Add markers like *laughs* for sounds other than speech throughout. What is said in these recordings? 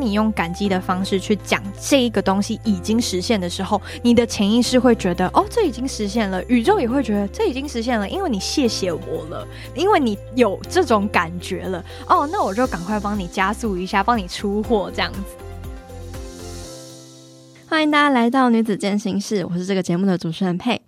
你用感激的方式去讲这一个东西已经实现的时候，你的潜意识会觉得哦，这已经实现了，宇宙也会觉得这已经实现了，因为你谢谢我了，因为你有这种感觉了，哦，那我就赶快帮你加速一下，帮你出货这样子。欢迎大家来到女子健行室，我是这个节目的主持人佩。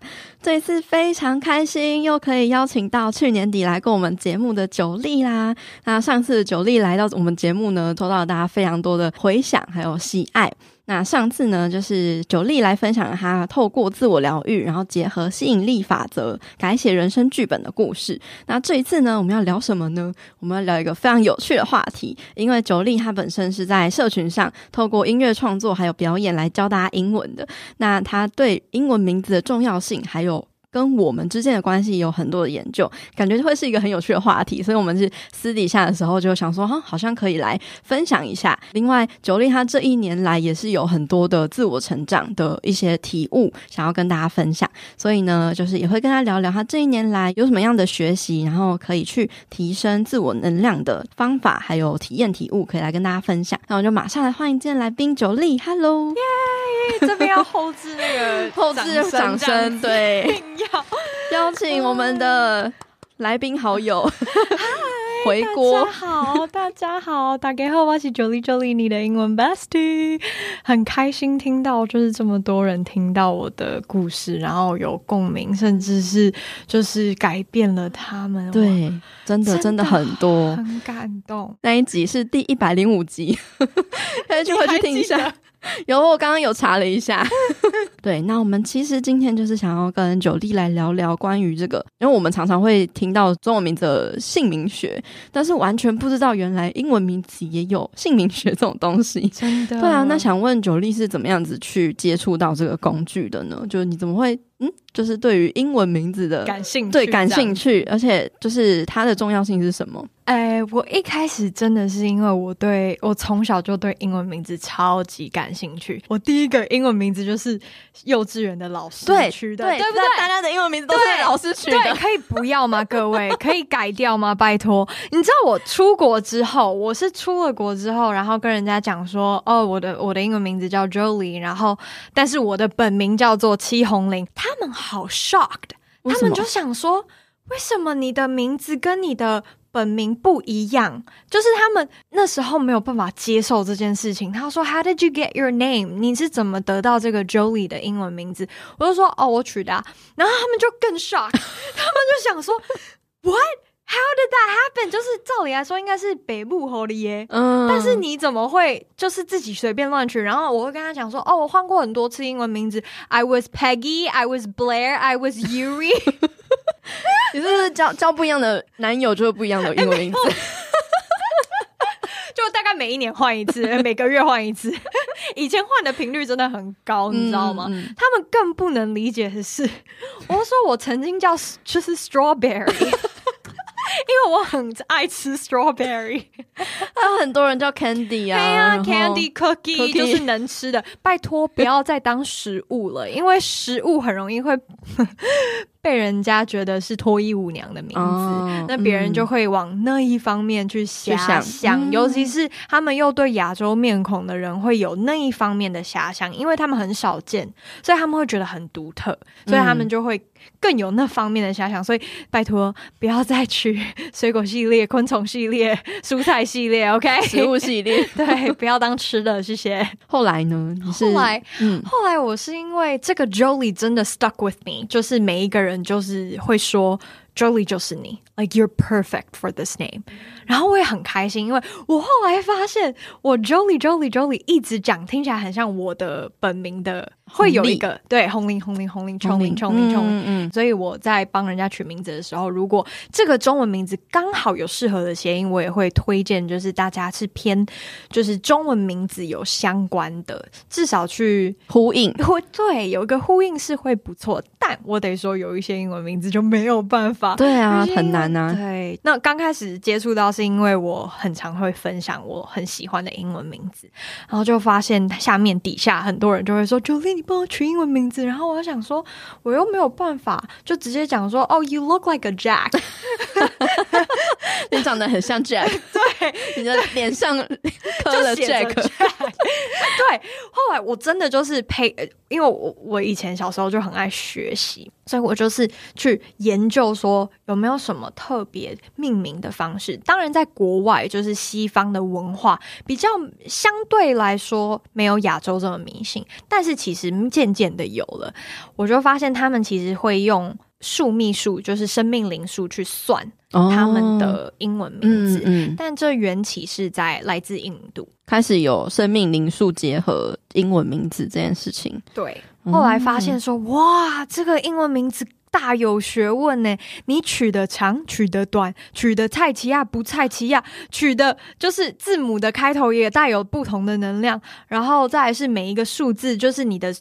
这一次非常开心，又可以邀请到去年底来过我们节目的九莉啦。那上次九莉来到我们节目呢，受到了大家非常多的回响还有喜爱。那上次呢，就是九莉来分享她透过自我疗愈，然后结合吸引力法则改写人生剧本的故事。那这一次呢，我们要聊什么呢？我们要聊一个非常有趣的话题，因为九莉她本身是在社群上透过音乐创作还有表演来教大家英文的。那她对英文名字的重要性还有。跟我们之间的关系有很多的研究，感觉会是一个很有趣的话题，所以我们是私底下的时候就想说，哈，好像可以来分享一下。另外，九莉她这一年来也是有很多的自我成长的一些体悟，想要跟大家分享，所以呢，就是也会跟她聊聊她这一年来有什么样的学习，然后可以去提升自我能量的方法，还有体验体悟，可以来跟大家分享。那我就马上来欢迎今天来宾九莉，Hello，*laughs* 耶，这边要后置那个后置掌声，*laughs* *laughs* 对。邀请我们的来宾好友回锅。大家好，*laughs* 大家好，大家好，我是 Jolie Jolie，你的英文 Bestie，很开心听到就是这么多人听到我的故事，然后有共鸣，甚至是就是改变了他们。对，真的真的很多，很感动。那一集是第一百零五集，*laughs* *laughs* 大家去回去听一下。*laughs* 有，我刚刚有查了一下，*laughs* 对，那我们其实今天就是想要跟九莉来聊聊关于这个，因为我们常常会听到中文名字的姓名学，但是完全不知道原来英文名字也有姓名学这种东西，真的。对啊，那想问九莉是怎么样子去接触到这个工具的呢？就是你怎么会？嗯，就是对于英文名字的感兴趣，对感兴趣，而且就是它的重要性是什么？哎、欸，我一开始真的是因为我对我从小就对英文名字超级感兴趣。我第一个英文名字就是幼稚园的老师取的，对，对不对？大家的英文名字都是老师取的，对，可以不要吗？各位可以改掉吗？拜托！你知道我出国之后，我是出了国之后，然后跟人家讲说，哦，我的我的英文名字叫 Jolie，然后但是我的本名叫做戚红玲。他他们好 shocked，他们就想说，为什么你的名字跟你的本名不一样？就是他们那时候没有办法接受这件事情。他说，How did you get your name？你是怎么得到这个 Jolie 的英文名字？我就说，哦，我取的啊。然后他们就更 shock，他们就想说：*laughs* “What？” Did that happen？就是照理来说应该是北部狐狸耶，嗯，但是你怎么会就是自己随便乱取？然后我会跟他讲说，哦，我换过很多次英文名字，I was Peggy，I was Blair，I was Yuri。*laughs* *laughs* 你是不是交交不一样的男友就会不一样的英文名字？*laughs* 就大概每一年换一次，每个月换一次。以前换的频率真的很高，你知道吗？他们更不能理解的是，我说我曾经叫就是 Strawberry。因为我很爱吃 strawberry，还有很多人叫 candy 啊，对啊，candy cookie, 就是能吃的。拜托，不要再当食物了，因为食物很容易会。*laughs* 被人家觉得是脱衣舞娘的名字，哦、那别人就会往那一方面去遐想，想嗯、尤其是他们又对亚洲面孔的人会有那一方面的遐想，因为他们很少见，所以他们会觉得很独特，所以他们就会更有那方面的遐想。所以拜托，不要再去 *laughs* 水果系列、昆虫系列、蔬菜系列，*laughs* OK？食物系列，*laughs* 对，不要当吃的，谢谢。后来呢？后来，嗯，后来我是因为这个 Jolie 真的 stuck with me，就是每一个人。人就是会说 Jolie 就是你 Like you're perfect for this name，然后我也很开心，因为我后来发现我 Jolie Jolie Jolie 一直讲，听起来很像我的本名的，会有一个对红林红林红林聪明聪明聪明，所以我在帮人家取名字的时候，如果这个中文名字刚好有适合的谐音，我也会推荐，就是大家是偏就是中文名字有相关的，至少去呼应，会对有一个呼应是会不错，但我得说有一些英文名字就没有办法，对啊，很难啊。对，那刚开始接触到是因为我很常会分享我很喜欢的英文名字，然后就发现下面底下很多人就会说 Jolie，你帮我取英文名字。然后我就想说，我又没有办法，就直接讲说，哦，You look like a Jack，*laughs* 你长得很像 Jack，对，你的脸上刻了 Jack，对。后来我真的就是配，因为我我以前小时候就很爱学习。所以我就是去研究说有没有什么特别命名的方式。当然，在国外就是西方的文化比较相对来说没有亚洲这么迷信，但是其实渐渐的有了。我就发现他们其实会用数秘数，就是生命灵数去算他们的英文名字。哦嗯嗯、但这缘起是在来自印度，开始有生命灵数结合英文名字这件事情。对。后来发现说，哇，这个英文名字大有学问呢！你取的长，取的短，取的蔡奇亚不蔡奇亚，取的就是字母的开头也带有不同的能量。然后再来是每一个数字，就是你的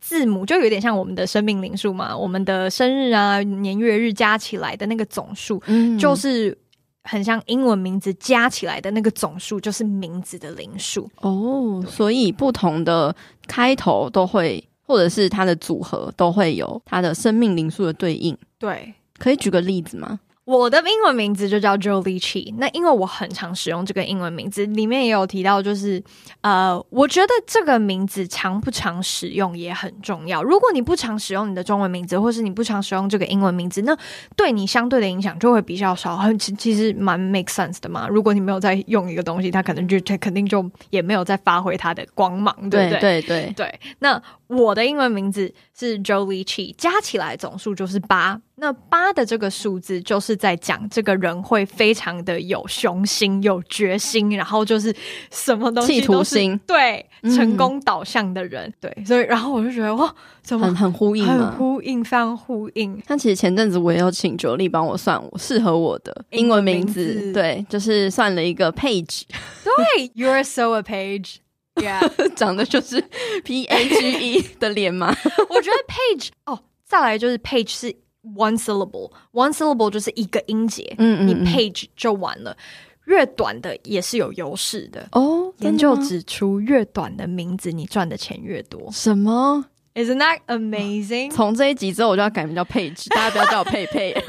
字母，就有点像我们的生命灵数嘛。我们的生日啊、年月日加起来的那个总数，嗯，就是很像英文名字加起来的那个总数，就是名字的灵数。哦，所以不同的开头都会。或者是它的组合都会有它的生命灵数的对应。对，可以举个例子吗？我的英文名字就叫 Jolie Chi，那因为我很常使用这个英文名字，里面也有提到，就是呃，我觉得这个名字常不常使用也很重要。如果你不常使用你的中文名字，或是你不常使用这个英文名字，那对你相对的影响就会比较少。很其其实蛮 make sense 的嘛。如果你没有在用一个东西，它可能就它肯定就也没有在发挥它的光芒，对不对？对对对对。那我的英文名字是 Jolie Chi，加起来总数就是八。那八的这个数字就是在讲这个人会非常的有雄心、有决心，然后就是什么东西都是企图心，对，成功导向的人，嗯、对，所以然后我就觉得哇，怎么很很呼应，很呼应，非常呼应。但其实前阵子我也有请 Jolie 帮我算我适合我的英文名字，名字对，就是算了一个 Page，*laughs* 对，You're so a Page，Yeah，*laughs* *laughs* 长得就是 P A G E 的脸吗？我觉得 Page 哦，再来就是 Page 是。One syllable, one syllable 就是一个音节，嗯，嗯嗯，你 page 就完了。越短的也是有优势的哦。研究指出，越短的名字你赚的钱越多。什么？Isn't that amazing？从这一集之后，我就要改名叫 Page，大家不要叫我 *laughs* 佩佩，就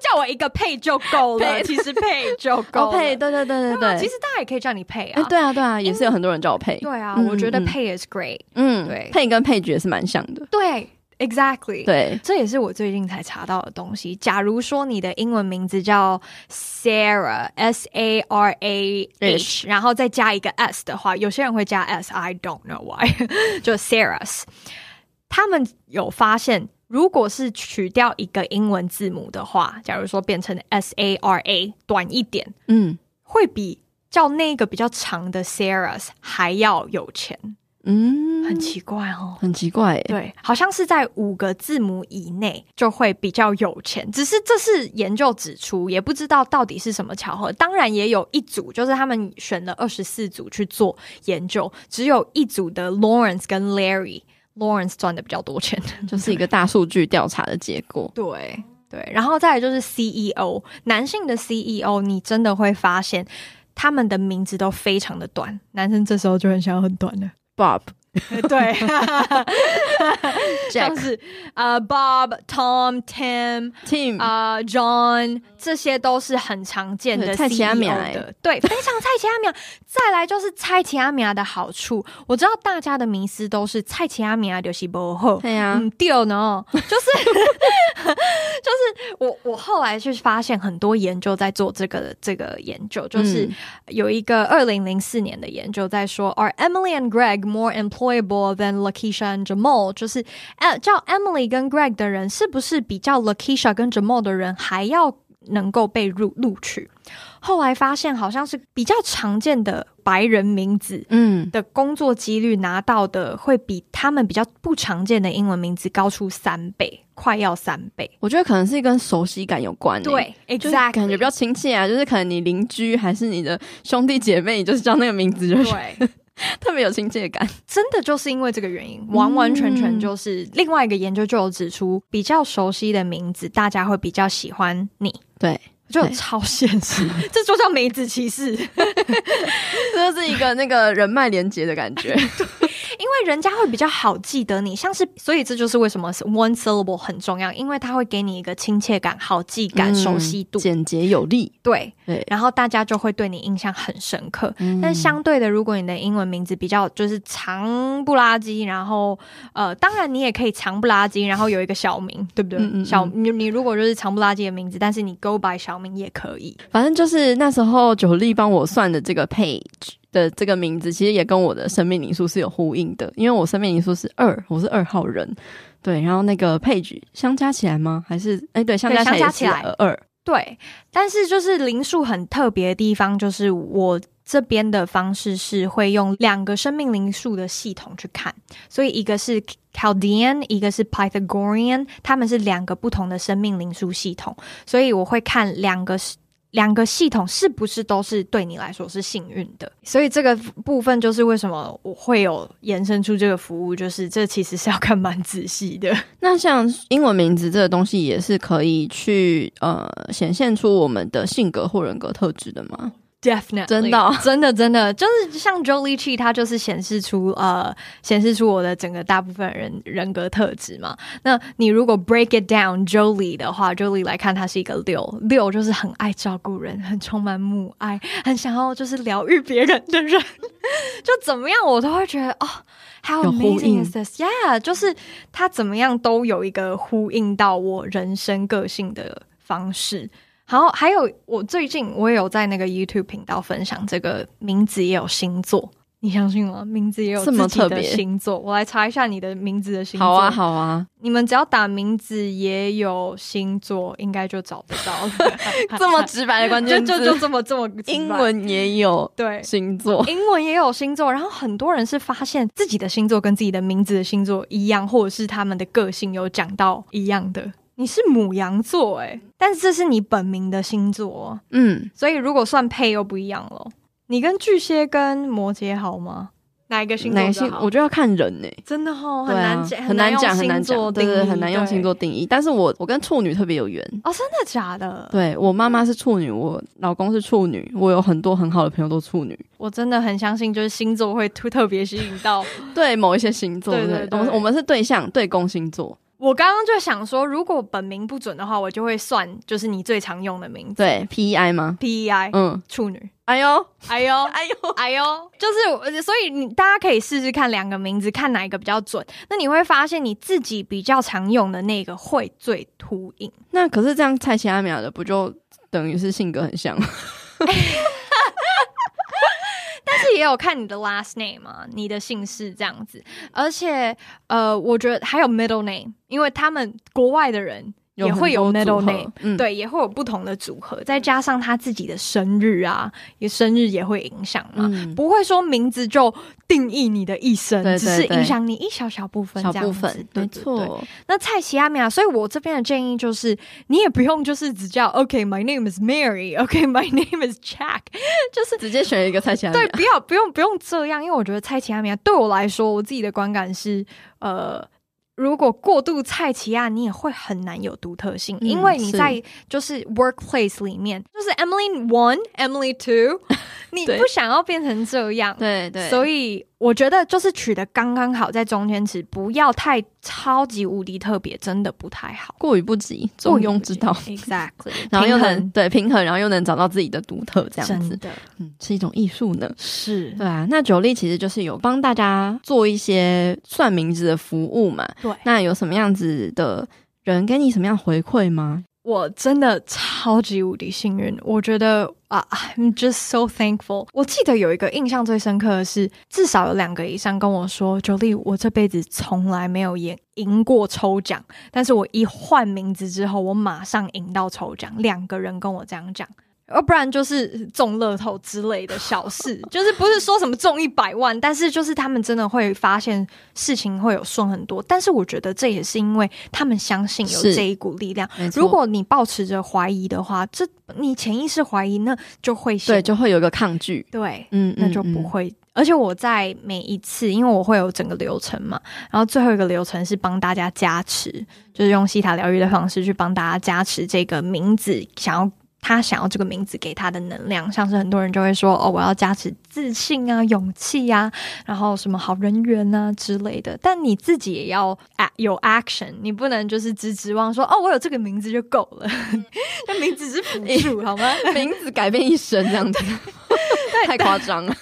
叫我一个佩就够了。*laughs* 其实佩就够了。佩，对对对对对。其实大家也可以叫你佩啊。对啊对啊，也是有很多人叫我佩。对啊，我觉得佩 is great。嗯，对，佩跟 Page 也是蛮像的。对。Exactly，对，这也是我最近才查到的东西。假如说你的英文名字叫 Sarah，S A R A H，然后再加一个 S 的话，有些人会加 S，I don't know why，*laughs* 就 Sarahs。他们有发现，如果是取掉一个英文字母的话，假如说变成 S A R A，短一点，嗯，会比叫那个比较长的 Sarahs 还要有钱。嗯，很奇怪哦，很奇怪。对，好像是在五个字母以内就会比较有钱。只是这是研究指出，也不知道到底是什么巧合。当然，也有一组，就是他们选了二十四组去做研究，只有一组的 Lawrence 跟 Larry，Lawrence 赚的比较多钱，就是一个大数据调查的结果。*laughs* 对对，然后再来就是 CEO，男性的 CEO，你真的会发现他们的名字都非常的短，男生这时候就很想要很短的。Bob，*laughs* 对，像是呃、uh,，Bob、Tom、Tim、Tim、啊、uh,，John，这些都是很常见的 CEO 的，对，非常蔡奇阿米亚。*laughs* 再来就是蔡奇阿米亚的好处，我知道大家的迷思都是蔡奇阿米亚就是不好，对呀、啊，嗯，对呢，就是 *laughs* 就是我我后来去发现很多研究在做这个这个研究，就是有一个二零零四年的研究在说、嗯、，Are Emily and Greg more employable than Lakeisha and Jamal？就是呃叫 Emily 跟 Greg 的人是不是比较 Lakeisha 跟 Jamal 的人还要能够被录录取。后来发现，好像是比较常见的白人名字，嗯，的工作几率拿到的会比他们比较不常见的英文名字高出三倍，快要三倍。我觉得可能是跟熟悉感有关，欸，对，exactly，感觉比较亲切啊，就是可能你邻居还是你的兄弟姐妹，你就是叫那个名字，就是对 *laughs* 特别有亲切感。真的就是因为这个原因，完完全全就是另外一个研究就有指出，比较熟悉的名字，大家会比较喜欢你。对。就超现实，*laughs* 这就叫梅子骑士，*laughs* 这就是一个那个人脉连接的感觉。因为人家会比较好记得你，像是所以这就是为什么 one syllable 很重要，因为它会给你一个亲切感、好记感、嗯、熟悉度，简洁有力。对对，然后大家就会对你印象很深刻。嗯、但相对的，如果你的英文名字比较就是长不拉几，然后呃，当然你也可以长不拉几，然后有一个小名，对不对？小你你如果就是长不拉几的名字，但是你 go by 小名也可以。反正就是那时候九力帮我算的这个 page。的这个名字其实也跟我的生命灵数是有呼应的，因为我生命灵数是二，我是二号人，对，然后那个 page 相加起来吗？还是哎，对，相加起来二，对，但是就是灵数很特别的地方，就是我这边的方式是会用两个生命灵数的系统去看，所以一个是 Chaldean，一个是 Pythagorean，他们是两个不同的生命灵数系统，所以我会看两个是。两个系统是不是都是对你来说是幸运的？所以这个部分就是为什么我会有延伸出这个服务，就是这其实是要看蛮仔细的。*laughs* 那像英文名字这个东西，也是可以去呃显现出我们的性格或人格特质的吗？Definitely，真的，哦，真的，真的，就是像 Jolie Chi，它就是显示出呃，显示出我的整个大部分人人格特质嘛。那你如果 break it down Jolie 的话，Jolie 来看，他是一个六六，就是很爱照顾人，很充满母爱，很想要就是疗愈别人的人，*laughs* 就怎么样我都会觉得哦，How amazing is this？Yeah，就是他怎么样都有一个呼应到我人生个性的方式。好，还有我最近我也有在那个 YouTube 频道分享这个名字也有星座，你相信吗？名字也有这么特别星座，我来查一下你的名字的星座。好啊，好啊，你们只要打名字也有星座，应该就找得到了。*laughs* 这么直白的关键字，就 *laughs* 就就这么这么。英文也有对星座，英文也有星座，然后很多人是发现自己的星座跟自己的名字的星座一样，或者是他们的个性有讲到一样的。你是母羊座哎，但是这是你本名的星座，嗯，所以如果算配又不一样了。你跟巨蟹跟摩羯好吗？哪一个星座好？哪星？我觉得要看人呢，真的哈，很难讲，很难讲，很难讲，对对，很难用星座定义。但是我我跟处女特别有缘哦，真的假的？对，我妈妈是处女，我老公是处女，我有很多很好的朋友都处女。我真的很相信，就是星座会特特别吸引到 *laughs* 对某一些星座，对对，我们我们是对象对宫星座。我刚刚就想说，如果本名不准的话，我就会算，就是你最常用的名字。对，P E I 吗？P E I，嗯，处女。哎呦，哎呦，*laughs* 哎呦，哎呦，就是，所以你大家可以试试看两个名字，看哪一个比较准。那你会发现你自己比较常用的那个会最突影。那可是这样，蔡奇阿米亚的不就等于是性格很像？*laughs* 是也有看你的 last name 嘛，你的姓氏这样子，而且呃，我觉得还有 middle name，因为他们国外的人。也会有 middle name，嗯，对，也会有不同的组合，再加上他自己的生日啊，也生日也会影响嘛，嗯，不会说名字就定义你的一生，对对对，只是影响你一小小部分这样子，小部分，没错。那蔡奇亚米亚，所以我这边的建议就是，你也不用就是只叫 OK，my name is Mary，OK，my name is Jack，*laughs* 就是直接选一个蔡奇亚米亚，对，不要不用不用这样，因为我觉得蔡奇亚米亚对我来说，我自己的观感是，呃。如果过度菜奇亚，你也会很难有独特性，嗯，因为你在就是 workplace 里面，就是 Emily one, Emily two，*laughs* 你不想要变成这样，对对，所以。我觉得就是取的刚刚好，在中间值不要太超级无敌特别，真的不太好，过于不及，中庸之道，exactly，*laughs* 然后又能对平衡，然后又能找到自己的独特，这样子。真的，嗯，是一种艺术呢，是。对啊。那 Jolie 其实就是有帮大家做一些算名字的服务嘛，对。那有什么样子的人给你什么样回馈吗？我真的超级无敌幸运，我觉得啊，I'm just so thankful。我记得有一个印象最深刻的是，至少有两个以上跟我说，Jolie，我这辈子从来没有赢赢过抽奖，但是我一换名字之后，我马上赢到抽奖。两个人跟我这样讲。要不然就是中乐透之类的小事，*laughs* 就是不是说什么中一百万，但是就是他们真的会发现事情会有顺很多。但是我觉得这也是因为他们相信有这一股力量。如果你抱持着怀疑的话，这你潜意识怀疑，那就会对，就会有一个抗拒。对，嗯，那就不会。嗯嗯、而且我在每一次，因为我会有整个流程嘛，然后最后一个流程是帮大家加持，就是用西塔疗愈的方式去帮大家加持这个名字，想要。他想要这个名字给他的能量，像是很多人就会说：“哦，我要加持自信啊、勇气啊，然后什么好人缘啊之类的。”但你自己也要有 action，你不能就是只指望说：“哦，我有这个名字就够了。”那 *laughs* 名字是辅助，好吗？*laughs* 名字改变一生这样子，*laughs* 太夸张了。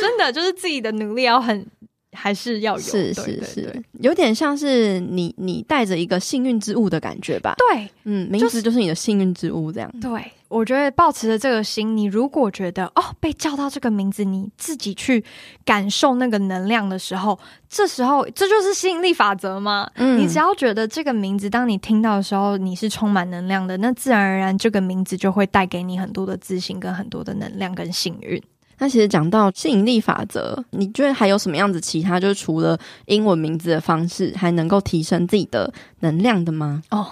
真的就是自己的努力要很。还是要有，是是是，有点像是你你带着一个幸运之物的感觉吧？对，嗯，名字就是你的幸运之物，这样。对，我觉得抱持着这个心，你如果觉得哦被叫到这个名字，你自己去感受那个能量的时候，这时候这就是吸引力法则吗？嗯，你只要觉得这个名字，当你听到的时候，你是充满能量的，那自然而然这个名字就会带给你很多的自信，跟很多的能量跟幸运。那其实讲到吸引力法则，你觉得还有什么样子其他，就是除了英文名字的方式，还能够提升自己的能量的吗？哦，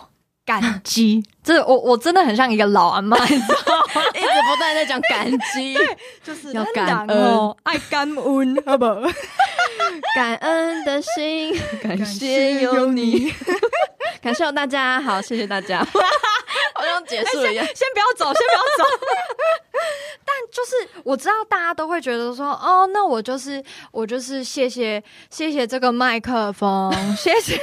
感激，*laughs* 这我我真的很像一个老阿妈，你知道吗？*laughs* 一直不断在讲感激，对，就是要感恩，爱感恩，好不好？*laughs* *laughs* 感恩的心，*laughs* 感谢有你，感谢有 *laughs* 大家，好，谢谢大家，好像结束了一样，先先不要走，先不要走。但就是我知道大家都会觉得说，哦，那我就是我就是谢谢谢谢这个麦克风，谢谢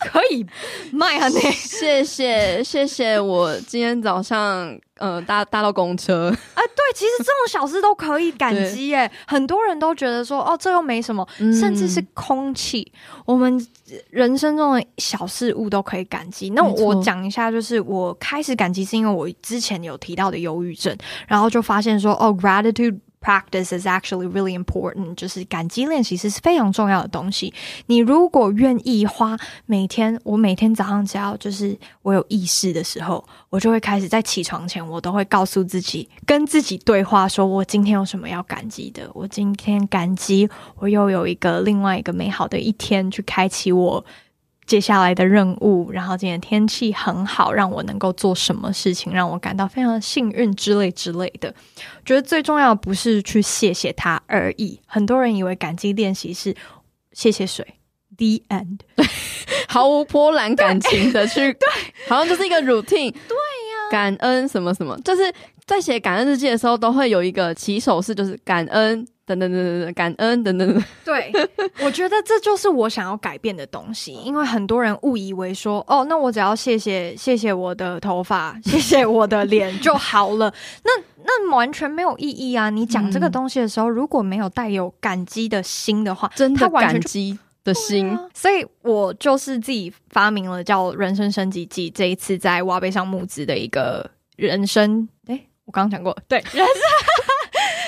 可以麦啊你，谢谢谢谢我今天早上呃搭搭到公车。哎，对，其实这种小事都可以 *laughs* 感激耶，很多人都觉得说，哦，这又没什么，甚至是空气，嗯、我们人生中的小事物都可以感激。那我讲一下，就是我开始感激是因为我之前有提到的忧郁症，然后就发现说，哦，gratitude practice is actually really important，就是感激练习是非常重要的东西。你如果愿意花每天，我每天早上只要就是我有意识的时候，我就会开始在起床前，我都会告诉自己，跟自己对话，说我今天有什么要感激的。我今天感激我又有一个另外一个美好的一天去开启我。接下来的任务，然后今天天气很好，让我能够做什么事情，让我感到非常幸运之类之类的。觉得最重要的不是去谢谢他而已。很多人以为感激练习是谢谢水，the end，对，*laughs* 毫无波澜感情的去，*laughs* 对，对好像就是一个 routine，对呀，感恩什么什么，就是在写感恩日记的时候，都会有一个起手式，就是感恩。等等等等，感恩等等。*laughs* 对，我觉得这就是我想要改变的东西，因为很多人误以为说，哦，那我只要谢谢谢谢我的头发，谢谢我的脸就好了。那那完全没有意义啊！你讲这个东西的时候，嗯、如果没有带有感激的心的话，真的感激的心。啊、所以我就是自己发明了叫“人生升级记”，这一次在挖贝上募资的一个人生。诶，我刚刚讲过，对，人生。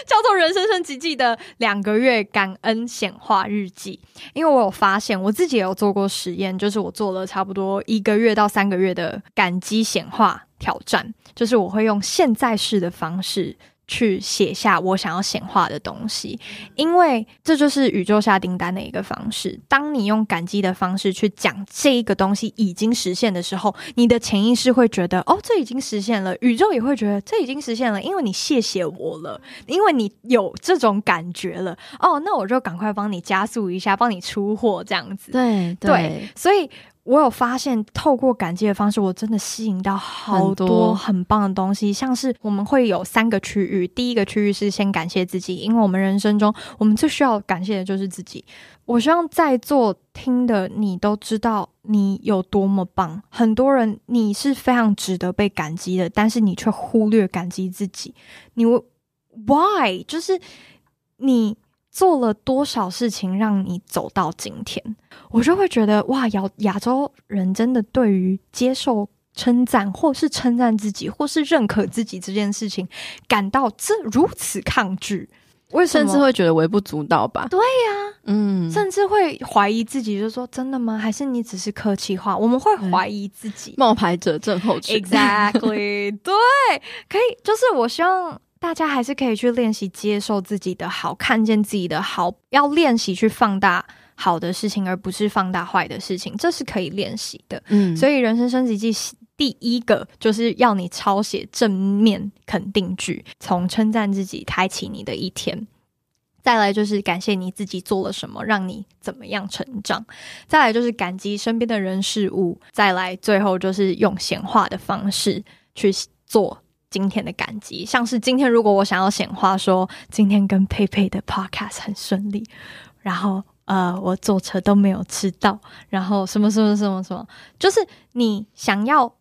*laughs* 叫做人生升级记的两个月感恩显化日记，因为我有发现，我自己也有做过实验，就是我做了差不多一个月到三个月的感激显化挑战，就是我会用现在式的方式。去写下我想要显化的东西，因为这就是宇宙下订单的一个方式。当你用感激的方式去讲这一个东西已经实现的时候，你的潜意识会觉得哦，这已经实现了。宇宙也会觉得这已经实现了，因为你谢谢我了，因为你有这种感觉了。哦，那我就赶快帮你加速一下，帮你出货这样子。对对，对，所以。我有发现，透过感激的方式，我真的吸引到好多很棒的东西。像是我们会有三个区域，第一个区域是先感谢自己，因为我们人生中我们最需要感谢的就是自己。我希望在座听的你都知道你有多么棒。很多人你是非常值得被感激的，但是你却忽略感激自己。你 why 就是你。做了多少事情让你走到今天，我就会觉得哇，亚亚洲人真的对于接受称赞，或是称赞自己，或是认可自己这件事情，感到这如此抗拒？为什么？甚至会觉得微不足道吧？对呀、啊，嗯，甚至会怀疑自己，就说真的吗？还是你只是客气话？我们会怀疑自己，冒牌者症候群。Exactly，*laughs* 对，可以，就是我希望大家还是可以去练习接受自己的好，看见自己的好，要练习去放大好的事情，而不是放大坏的事情，这是可以练习的。嗯，所以人生升级记第一个就是要你抄写正面肯定句，从称赞自己开启你的一天。再来就是感谢你自己做了什么，让你怎么样成长。再来就是感激身边的人事物。再来，最后就是用显化的方式去做今天的感激。像是今天，如果我想要显化说今天跟佩佩的 podcast 很顺利，然后呃，我坐车都没有迟到，然后什么什么什么什么，就是你想要。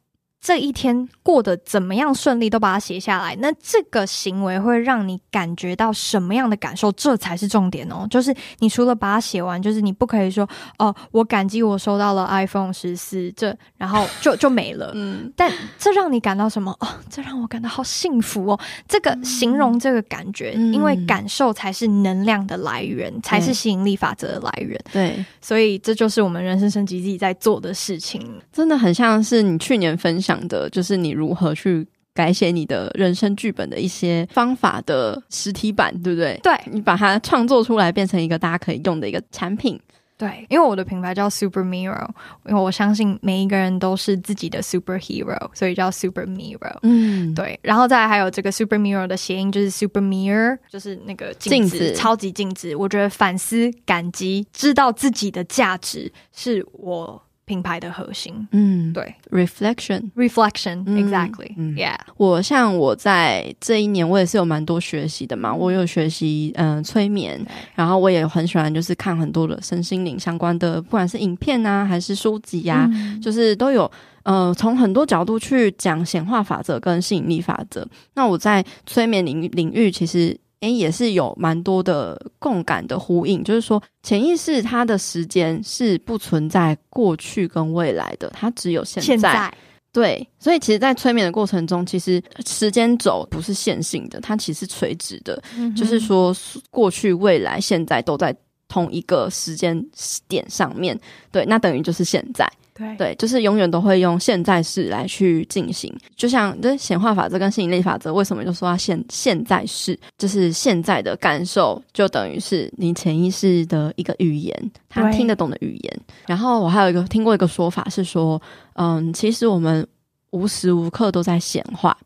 这一天过得怎么样顺利，都把它写下来。那这个行为会让你感觉到什么样的感受？这才是重点哦。就是你除了把它写完，就是你不可以说哦，我感激我收到了 iPhone 十四，这然后就 *laughs* 就没了。嗯，但这让你感到什么？哦，这让我感到好幸福哦。这个形容这个感觉，嗯、因为感受才是能量的来源，嗯、才是吸引力法则的来源。对，所以这就是我们人生升级自己在做的事情。真的很像是你去年分享。讲的就是你如何去改写你的人生剧本的一些方法的实体版，对不对？对，你把它创作出来，变成一个大家可以用的一个产品。对，因为我的品牌叫 Super Mirror，因为我相信每一个人都是自己的 Superhero，所以叫 Super Mirror。嗯，对。然后再来还有这个 Super Mirror 的谐音就是 Super Mirror，就是那个镜子，镜子超级镜子。我觉得反思、感激、知道自己的价值是我。品牌的核心，嗯，对，reflection，reflection，exactly，yeah。我像我在这一年，我也是有蛮多学习的嘛。我有学习，嗯、呃，催眠，然后我也很喜欢，就是看很多的身心灵相关的，不管是影片啊，还是书籍呀、啊，嗯、就是都有，呃，从很多角度去讲显化法则跟吸引力法则。那我在催眠领领域，其实。诶，也是有蛮多的共感的呼应，就是说，潜意识它的时间是不存在过去跟未来的，它只有现在。现在。对，所以其实，在催眠的过程中，其实时间轴不是线性的，它其实是垂直的，嗯、就是说，过去、未来、现在都在同一个时间点上面。对，那等于就是现在。对。对，就是永远都会用现在式来去进行，就像这显化法则跟吸引力法则，为什么就说它现现在式，就是现在的感受，就等于是你潜意识的一个语言，他听得懂的语言。然后我还有一个听过一个说法是说，嗯，其实我们无时无刻都在显化，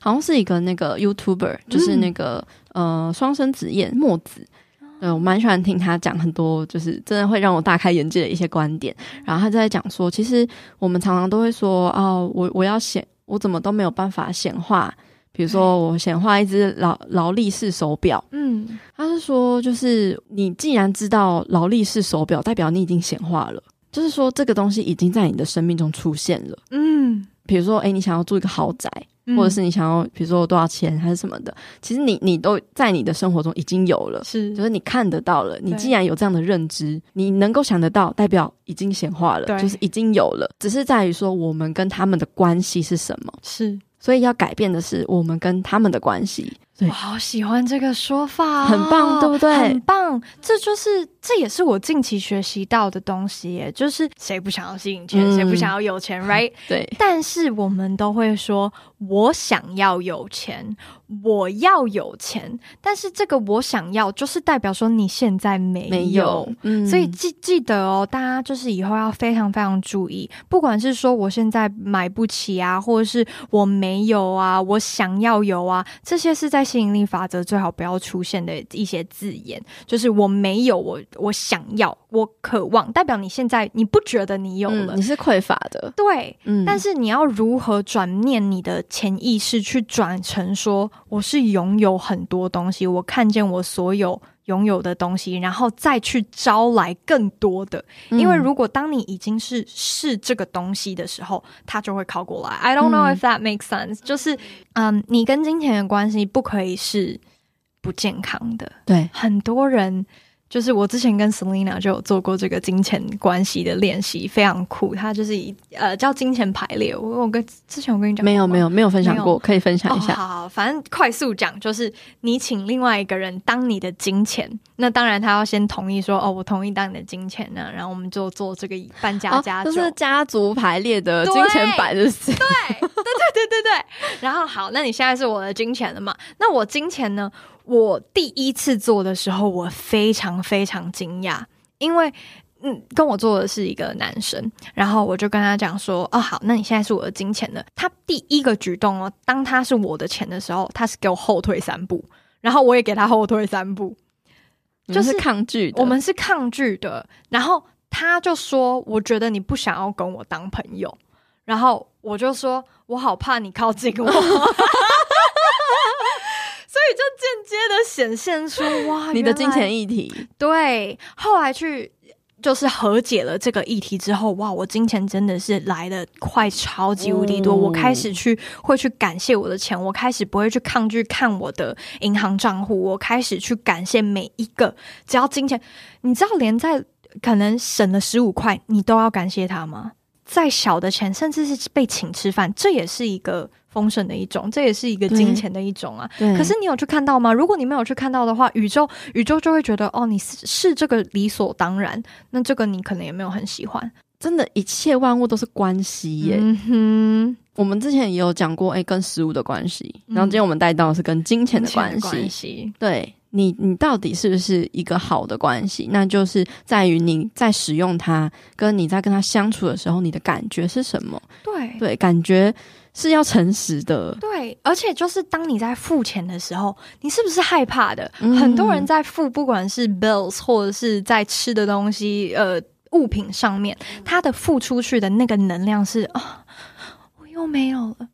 好像是一个那个 YouTuber，就是那个、嗯、呃双生子燕墨子。对，我蛮喜欢听他讲很多，就是真的会让我大开眼界的一些观点。然后他就在讲说，其实我们常常都会说，哦，我我要显，我怎么都没有办法显化。比如说，我显化一只劳劳力士手表，嗯，他是说，就是你既然知道劳力士手表，代表你已经显化了，就是说这个东西已经在你的生命中出现了，嗯。比如说，诶，你想要住一个豪宅。或者是你想要，比如说多少钱还是什么的，其实你你都在你的生活中已经有了，是，就是你看得到了。你既然有这样的认知，你能够想得到，代表已经显化了，对就是已经有了，只是在于说我们跟他们的关系是什么。是，所以要改变的是我们跟他们的关系。对，我好喜欢这个说法，很棒，对不对？很棒，这就是这也是我近期学习到的东西耶。就是谁不想要吸引钱，谁、嗯、不想要有钱，right？*laughs* 对。但是我们都会说，我想要有钱。我要有钱，但是这个我想要，就是代表说你现在没有，没有嗯、所以记记得哦，大家就是以后要非常非常注意，不管是说我现在买不起啊，或者是我没有啊，我想要有啊，这些是在吸引力法则最好不要出现的一些字眼，就是我没有，我我想要，我渴望，代表你现在你不觉得你有了，嗯、你是匮乏的，对，嗯、但是你要如何转念你的潜意识去转成说。我是拥有很多东西，我看见我所有拥有的东西，然后再去招来更多的。嗯、因为如果当你已经是是这个东西的时候，它就会靠过来。I don't know if that makes sense、嗯。就是，嗯，你跟金钱的关系不可以是不健康的。对，很多人就是我之前跟 Selina 就有做过这个金钱关系的练习，非常酷。它就是以呃叫金钱排列。我我跟之前我跟你讲没有没有没有分享过，可以分享一下。哦、好，好，反正快速讲，就是你请另外一个人当你的金钱，那当然他要先同意说哦，我同意当你的金钱呢，然后我们就做这个搬家家酒，就、哦、是家族排列的金钱版的事。对对对对对对。然后好，那你现在是我的金钱了嘛？那我金钱呢？我第一次做的时候，我非常非常惊讶，因为嗯，跟我做的是一个男生，然后我就跟他讲说：“哦，好，那你现在是我的金钱了。”他第一个举动哦，当他是我的钱的时候，他是给我后退三步，然后我也给他后退三步，就是抗拒，我们是抗拒的。然后他就说：“我觉得你不想要跟我当朋友。”然后我就说：“我好怕你靠近我。*laughs* ”所以就间接的显现出哇，*laughs* 你的金钱议题。对，后来去就是和解了这个议题之后，哇，我金钱真的是来的快，超级无敌多。哦。我开始去会去感谢我的钱，我开始不会去抗拒看我的银行账户，我开始去感谢每一个只要金钱。你知道，连在可能省了十五块，你都要感谢他吗？再小的钱，甚至是被请吃饭，这也是一个。丰盛的一种，这也是一个金钱的一种啊。可是你有去看到吗？如果你没有去看到的话，宇宙宇宙就会觉得哦，你是是这个理所当然。那这个你可能也没有很喜欢。真的，一切万物都是关系耶。嗯哼，我们之前也有讲过，哎，跟食物的关系。然后今天我们带到的是跟金钱的关系。关系。对你，你到底是不是一个好的关系？那就是在于你在使用它，跟你在跟他相处的时候，你的感觉是什么？对对，感觉。是要诚实的，对，而且就是当你在付钱的时候，你是不是害怕的？嗯、很多人在付，不管是 bills 或者是在吃的东西，呃，物品上面，他的付出去的那个能量是啊，我又没有了。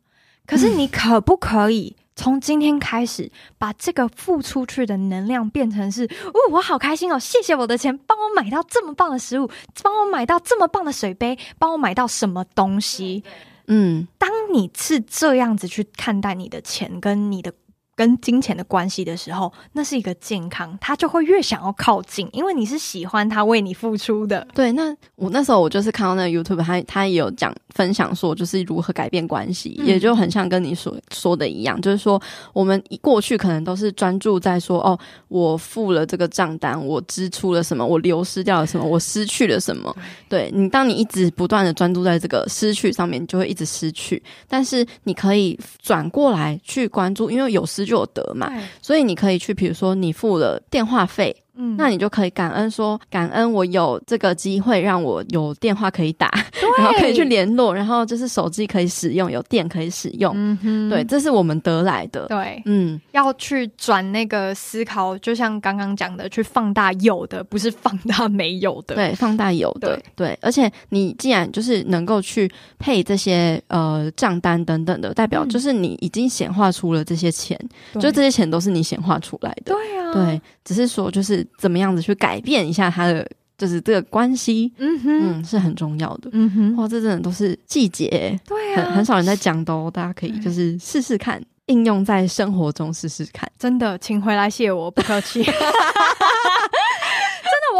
可是你可不可以从今天开始，把这个付出去的能量变成是，哦，我好开心哦，谢谢我的钱，帮我买到这么棒的食物，帮我买到这么棒的水杯，帮我买到什么东西。嗯，当你是这样子去看待你的钱跟你的。跟金钱的关系的时候，那是一个健康，他就会越想要靠近，因为你是喜欢他为你付出的。对，那我那时候我就是看到那个 YouTube，他他也有讲分享说，就是如何改变关系，嗯、也就很像跟你所说的一样，就是说我们过去可能都是专注在说，哦，我付了这个账单，我支出了什么，我流失掉了什么，我失去了什么。对，对你，当你一直不断的专注在这个失去上面，你就会一直失去。但是你可以转过来去关注，因为有失就有得嘛，所以你可以去，比如说你付了电话费。嗯，那你就可以感恩说，感恩我有这个机会让我有电话可以打，然后可以去联络，然后就是手机可以使用，有电可以使用。嗯哼，对，这是我们得来的。对，嗯，要去转那个思考，就像刚刚讲的，去放大有的，不是放大没有的。对，放大有的。对，对，而且你既然就是能够去配这些呃账单等等的，代表就是你已经显化出了这些钱，嗯、就这些钱都是你显化出来的。对啊，对，只是说就是。怎么样子去改变一下他的，就是这个关系，嗯哼，嗯，是很重要的，嗯哼，哇，这真的都是细节，对啊，很很少人在讲的哦，大家可以就是试试看，应用在生活中试试看，真的，请回来谢我，不客气。*laughs*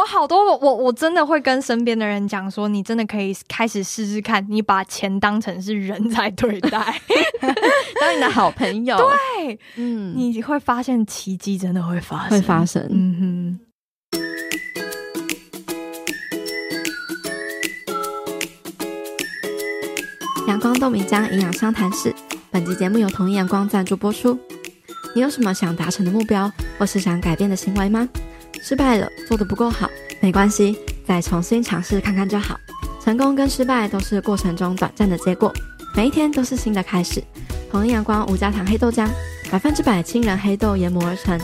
好多我我我真的会跟身边的人讲说，你真的可以开始试试看，你把钱当成是人在对待，*laughs* 当你的好朋友，对，嗯，你会发现奇迹真的会发生，会发生，嗯哼。阳光豆米浆营养商谈室，本集节目由同一阳光赞助播出。你有什么想达成的目标，或是想改变的行为吗？失败了，做得不够好，没关系，再重新尝试看看就好。成功跟失败都是过程中短暂的结果，每一天都是新的开始。红阳光无加糖黑豆浆，百分之百清人黑豆研磨而成，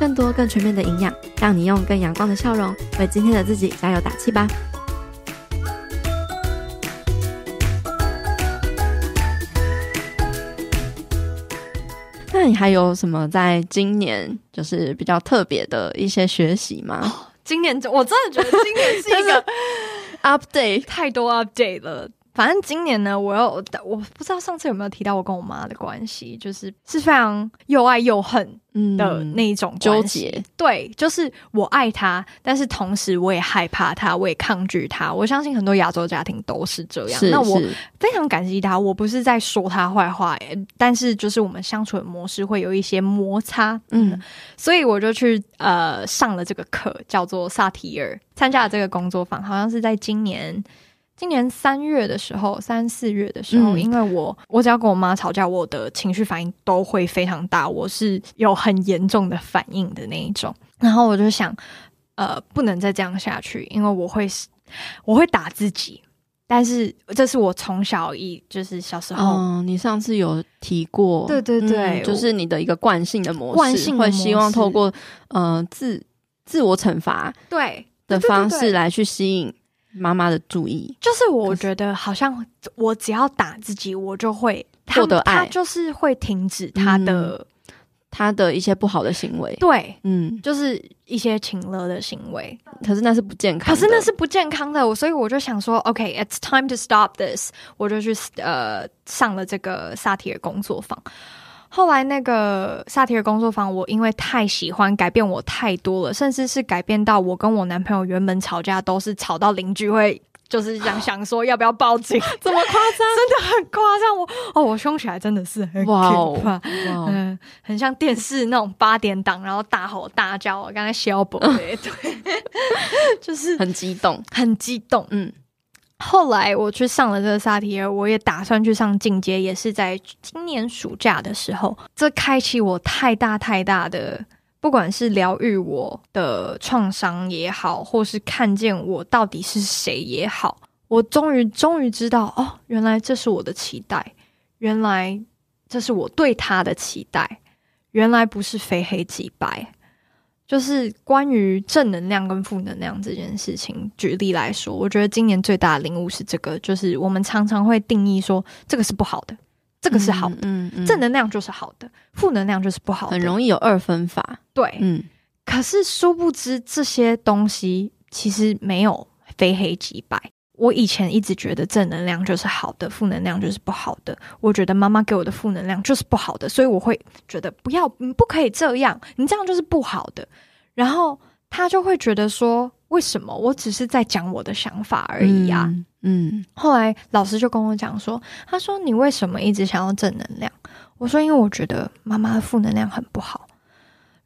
更多更全面的营养，让你用更阳光的笑容为今天的自己加油打气吧。你还有什么在今年就是比较特别的一些学习吗？哦，今年我真的觉得今年是一个 *laughs* update，太多 update 了。反正今年呢，我又我不知道上次有没有提到我跟我妈的关系，就是是非常又爱又恨的那一种纠结。嗯、对，就是我爱她，但是同时我也害怕她，我也抗拒她。我相信很多亚洲家庭都是这样。那我非常感激她，我不是在说她坏话，但是就是我们相处的模式会有一些摩擦。嗯，所以我就去呃上了这个课，叫做萨提尔，参加了这个工作坊，好像是在今年。今年三月的时候，三四月的时候，嗯、因为我我只要跟我妈吵架，我的情绪反应都会非常大，我是有很严重的反应的那一种。然后我就想，呃，不能再这样下去，因为我会我会打自己。但是这是我从小一就是小时候，嗯，你上次有提过，对对对，嗯、就是你的一个惯性的模式，惯性会希望透过呃自自我惩罚对的方式来去吸引。妈妈的注意，就是我觉得好像我只要打自己，我就会获得爱，他就是会停止他的、嗯、他的一些不好的行为。对，嗯，就是一些情勒的行为。可是那是不健康，可是那是不健康的。我所以我就想说，OK，it's time to stop this。我就去呃上了这个萨提尔工作坊。后来那个萨提尔工作坊，我因为太喜欢，改变我太多了，甚至是改变到我跟我男朋友原本吵架都是吵到邻居会就是想想说要不要报警，*laughs* 怎么夸张？真的很夸张。我哦，我凶起来真的是很 *laughs* 可怕，嗯，很像电视那种八点档，然后大吼大叫。我刚才小宝对，*laughs* 就是很激动，很激动，嗯。后来我去上了这个萨提尔，我也打算去上进阶，也是在今年暑假的时候。这开启我太大太大的，不管是疗愈我的创伤也好，或是看见我到底是谁也好，我终于终于知道哦，原来这是我的期待，原来这是我对他的期待，原来不是非黑即白。就是关于正能量跟负能量这件事情，举例来说，我觉得今年最大的领悟是这个，就是我们常常会定义说这个是不好的，这个是好的，嗯，嗯，嗯，正能量就是好的，负能量就是不好的，很容易有二分法。对，嗯，可是殊不知这些东西其实没有非黑即白。我以前一直觉得正能量就是好的，负能量就是不好的。我觉得妈妈给我的负能量就是不好的，所以我会觉得不要，你不可以这样，你这样就是不好的。然后他就会觉得说，为什么我只是在讲我的想法而已啊？嗯。嗯，后来老师就跟我讲说，他说你为什么一直想要正能量？我说因为我觉得妈妈的负能量很不好。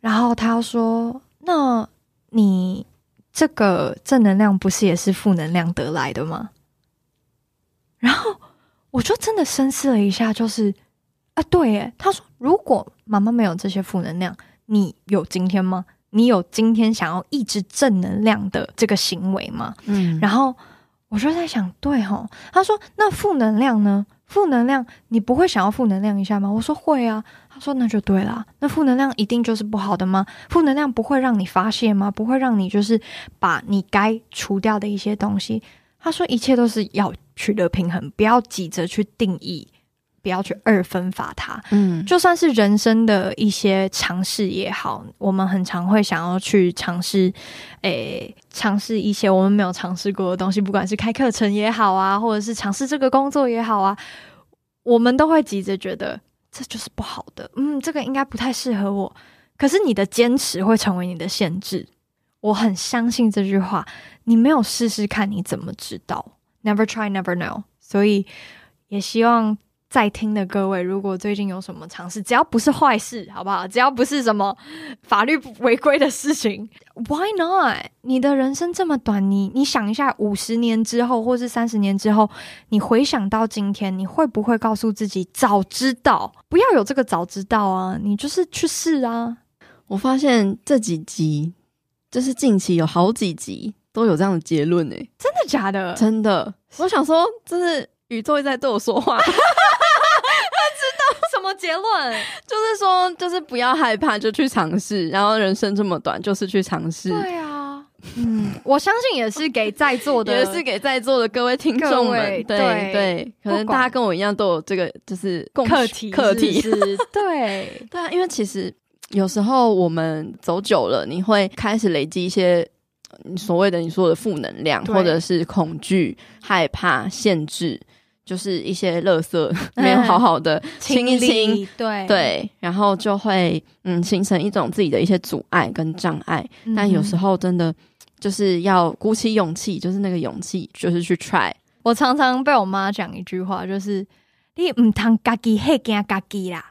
然后他说，那你。这个正能量不是也是负能量得来的吗？然后我就真的深思了一下，就是啊，对耶，他说，如果妈妈没有这些负能量，你有今天吗？你有今天想要抑制正能量的这个行为吗？嗯，然后我就在想，对哦，他说，那负能量呢？负能量，你不会想要负能量一下吗？我说会啊。他说那就对了。那负能量一定就是不好的吗？负能量不会让你发泄吗？不会让你就是把你该除掉的一些东西？他说一切都是要取得平衡，不要急着去定义，不要去二分法它。嗯，就算是人生的一些尝试也好，我们很常会想要去尝试，诶、欸，尝试一些我们没有尝试过的东西，不管是开课程也好啊，或者是尝试这个工作也好啊。我们都会急着觉得这就是不好的，嗯，这个应该不太适合我。可是你的坚持会成为你的限制，我很相信这句话。你没有试试看，你怎么知道？Never try, never know。所以也希望。在听的各位，如果最近有什么尝试，只要不是坏事，好不好？只要不是什么法律违规的事情，Why not？你的人生这么短，你你想一下，五十年之后，或是三十年之后，你回想到今天，你会不会告诉自己，早知道不要有这个早知道啊？你就是去试啊！我发现这几集，就是近期有好几集都有这样的结论诶，真的假的？真的，我想说，就是宇宙一直在对我说话。*laughs* *laughs* *laughs* 结论就是说，就是不要害怕，就去尝试。然后人生这么短，就是去尝试。对啊，嗯，我相信也是给在座的，*laughs* 也是给在座的各位听众们。对对，对，可能大家跟我一样都有这个，就是课题课题。对 *laughs* 对啊，因为其实有时候我们走久了，你会开始累积一些所谓的你说的负能量，或者是恐惧、害怕、限制。就是一些垃圾 *laughs* 没有好好的清一清，对对，然后就会嗯形成一种自己的一些阻碍跟障碍。嗯、但有时候真的就是要鼓起勇气，就是那个勇气，就是去 try。我常常被我妈讲一句话，就是你唔通家己黑惊家己啦。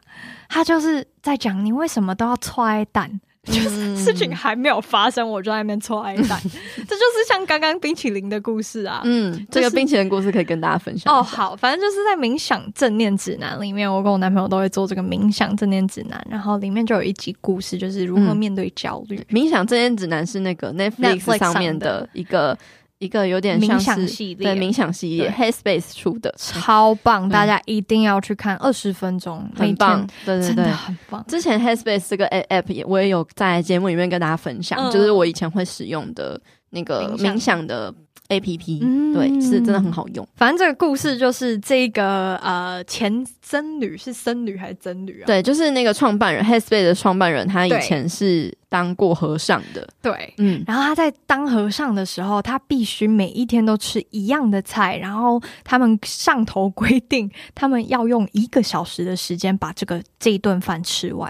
她就是在讲你为什么都要踹蛋。*laughs* 就是事情还没有发生，我就在那边搓爱蛋，*laughs* 这就是像刚刚冰淇淋的故事啊。嗯，就是、这个冰淇淋故事可以跟大家分享哦。好，反正就是在冥想正念指南里面，我跟我男朋友都会做这个冥想正念指南，然后里面就有一集故事，就是如何面对焦虑。嗯、冥想正念指南是那个 Netflix 上面的一个。一个有点像是冥想系列，对冥想系列，Headspace 出的，超棒，大家一定要去看，二十分钟，很棒，对对对，很棒。之前 Headspace 这个 App 也我也有在节目里面跟大家分享，嗯、就是我以前会使用的那个冥想的 APP，嗯，对，是真的很好用。反正这个故事就是这个呃前僧侣是僧侣还是僧侣啊？对，就是那个创办人 Headspace 的创办人，他以前是。当过和尚的，对，嗯，然后他在当和尚的时候，他必须每一天都吃一样的菜，然后他们上头规定，他们要用一个小时的时间把这个这一顿饭吃完。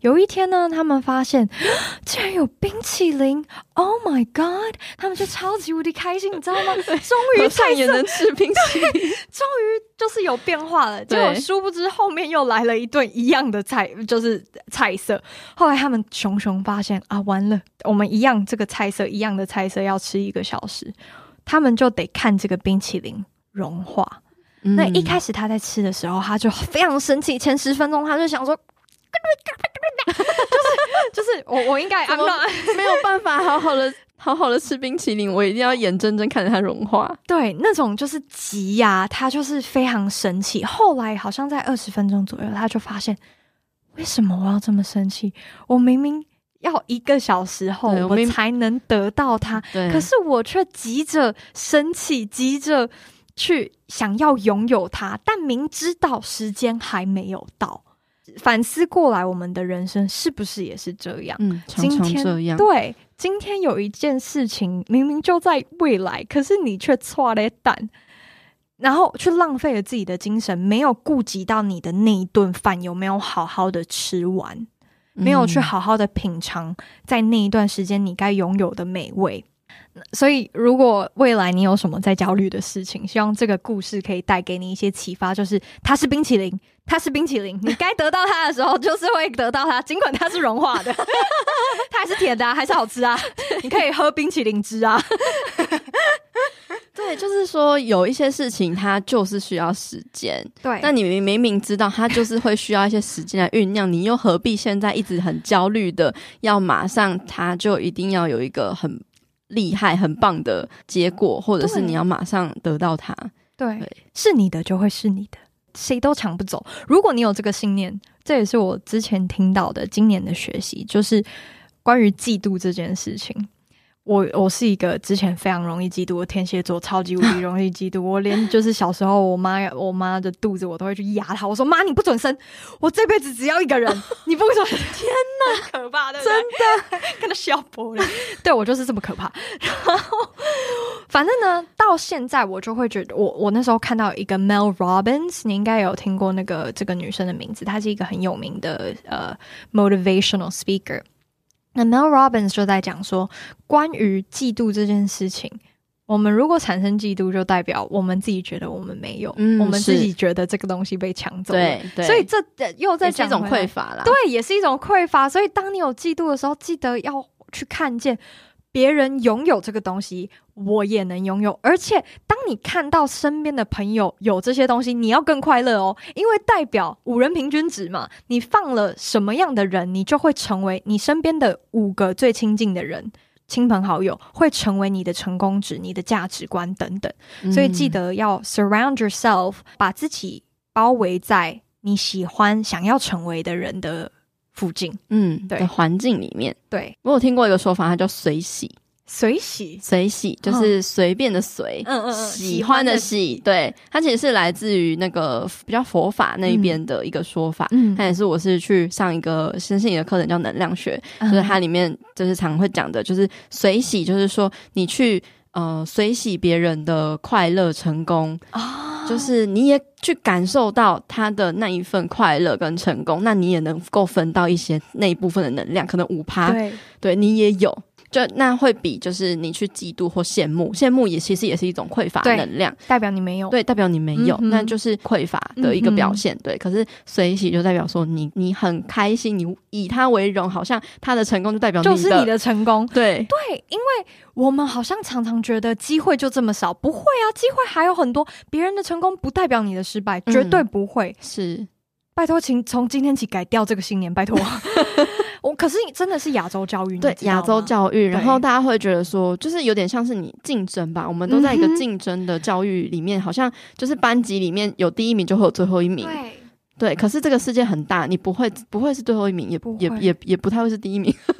有一天呢，他们发现 *laughs* 竟然有冰淇淋，Oh my God！他们就超级无敌开心，你知道吗？*laughs* 终于菜也能吃冰淇淋，*laughs* 终于就是有变化了。结果殊不知后面又来了一顿一样的菜，就是菜色。后来他们熊熊发。发现啊，完了！我们一样这个菜色，一样的菜色要吃一个小时，他们就得看这个冰淇淋融化。嗯、那一开始他在吃的时候，他就非常生气。前十分钟他就想说，*laughs* 就是就是我我应该啊没有办法好好的 *laughs* 好好的吃冰淇淋，我一定要眼睁睁看着它融化。对，那种就是急呀、啊，他就是非常生气。后来好像在二十分钟左右，他就发现为什么我要这么生气？我明明。要一个小时后我，才能得到它，可是我却急着生气，急着去想要拥有它，但明知道时间还没有到。反思过来，我们的人生是不是也是这样？嗯，常常这样。对，今天有一件事情明明就在未来，可是你却错了蛋，然后去浪费了自己的精神，没有顾及到你的那一顿饭有没有好好的吃完。没有去好好的品尝，在那一段时间你该拥有的美味。所以，如果未来你有什么在焦虑的事情，希望这个故事可以带给你一些启发。就是它是冰淇淋，它是冰淇淋，你该得到它的时候，就是会得到它，尽管它是融化的，它还是甜的啊，还是好吃啊。你可以喝冰淇淋汁啊。*laughs* 对，就是说有一些事情它就是需要时间。对，那你明明明知道它就是会需要一些时间来酝酿，你又何必现在一直很焦虑的要马上它就一定要有一个很厉害、很棒的结果，或者是你要马上得到它？对，对，是你的就会是你的，谁都抢不走。如果你有这个信念，这也是我之前听到的今年的学习，就是关于嫉妒这件事情。我我是一个之前非常容易嫉妒的天蝎座，超级无敌容易嫉妒。我连就是小时候我妈我妈的肚子，我都会去压她。我说妈，你不准生，我这辈子只要一个人，*laughs* 你不准。天哪，可怕的，真的 *laughs* 跟他笑破了。对，我就是这么可怕。然后反正呢，到现在我就会觉得，我我那时候看到一个 Mel Robbins，你应该有听过那个这个女生的名字，她是一个很有名的呃 motivational speaker。那 Mel Robbins 就在讲说，关于嫉妒这件事情，我们如果产生嫉妒，就代表我们自己觉得我们没有，嗯、我们自己觉得这个东西被抢走了，对，对，所以这又在讲一种匮乏了，对，也是一种匮乏。所以当你有嫉妒的时候，记得要去看见。别人拥有这个东西，我也能拥有。而且，当你看到身边的朋友有这些东西，你要更快乐哦，因为代表五人平均值嘛。你放了什么样的人，你就会成为你身边的五个最亲近的人，亲朋好友会成为你的成功值、你的价值观等等。所以，记得要 surround yourself，把自己包围在你喜欢、想要成为的人的附近，嗯，对，环境里面，对，我有听过一个说法，它叫随喜，随喜，随喜就是随便的随，嗯嗯嗯，喜欢的喜，对，它其实是来自于那个比较佛法那一边的一个说法，嗯，它也是我是去上一个身心灵的课程叫能量学，嗯，就是它里面就是常会讲的，就是随喜，就是说你去呃随喜别人的快乐成功啊。就是你也去感受到他的那一份快乐跟成功，那你也能够分到一些那一部分的能量，可能五趴，对，对你也有。就那会比就是你去嫉妒或羡慕，羡慕也其实也是一种匮乏能量，代表你没有，对，代表你没有，嗯、那就是匮乏的一个表现，嗯、对。可是随喜就代表说你你很开心，你以他为荣，好像他的成功就代表你就是你的成功，对。对，因为我们好像常常觉得机会就这么少，不会啊，机会还有很多，别人的成功不代表你的失败，嗯、绝对不会，是，拜托，请从今天起改掉这个信念，拜托。*laughs* 我可是真的是亚洲教育，对亚洲教育，然后大家会觉得说，就是有点像是你竞争吧，我们都在一个竞争的教育里面，好像就是班级里面有第一名就会有最后一名，对对。可是这个世界很大，你不会不会是最后一名，也也也也不太会是第一名，*laughs* *laughs*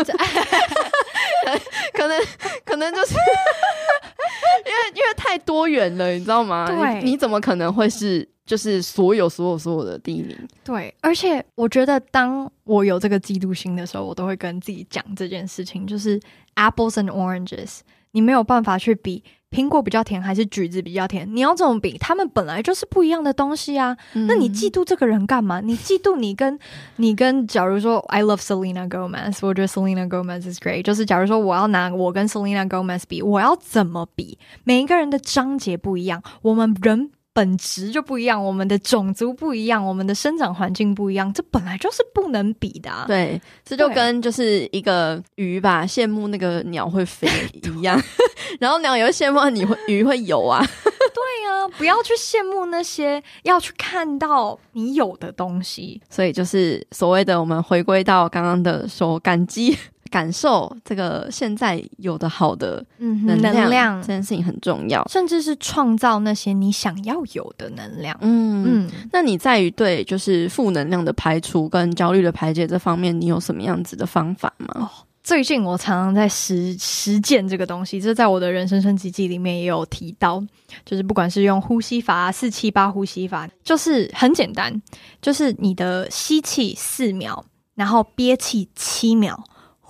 可能可能就是 *laughs* 因为因为太多元了，你知道吗？对，你怎么可能会是？就是所有所有所有的第一名，对，而且我觉得当我有这个嫉妒心的时候，我都会跟自己讲这件事情，就是 apples and oranges，你没有办法去比苹果比较甜还是橘子比较甜，你要这种比？他们本来就是不一样的东西啊，嗯、那你嫉妒这个人干嘛？你嫉妒你跟你跟，假如说 I love Selena Gomez，我觉得 Selena Gomez is great，就是假如说我要拿我跟 Selena Gomez 比，我要怎么比？每一个人的章节不一样，我们人。本质就不一样，我们的种族不一样，我们的生长环境不一样，这本来就是不能比的啊。对，这就跟就是一个鱼吧，羡慕那个鸟会飞一样，*laughs* 然后鸟也会羡慕你会鱼会游啊。*laughs* 对啊，不要去羡慕那些，要去看到你有的东西。所以就是所谓的，我们回归到刚刚的说感激。感受这个现在有的好的能量，能量这件事情很重要，甚至是创造那些你想要有的能量。嗯嗯，那你在于对就是负能量的排除跟焦虑的排解这方面，你有什么样子的方法吗？哦，最近我常常在实实践这个东西，这在我的人生升级记里面也有提到，就是不管是用呼吸法四七八呼吸法，就是很简单，就是你的吸气四秒，然后憋气七秒。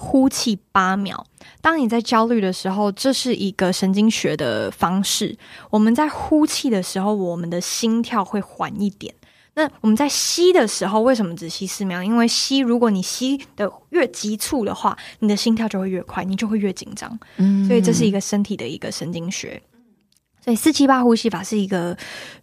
呼气八秒。当你在焦虑的时候，这是一个神经学的方式。我们在呼气的时候，我们的心跳会缓一点。那我们在吸的时候，为什么只吸四秒？因为吸，如果你吸的越急促的话，你的心跳就会越快，你就会越紧张。嗯，所以这是一个身体的一个神经学。所以四七八呼吸法是一个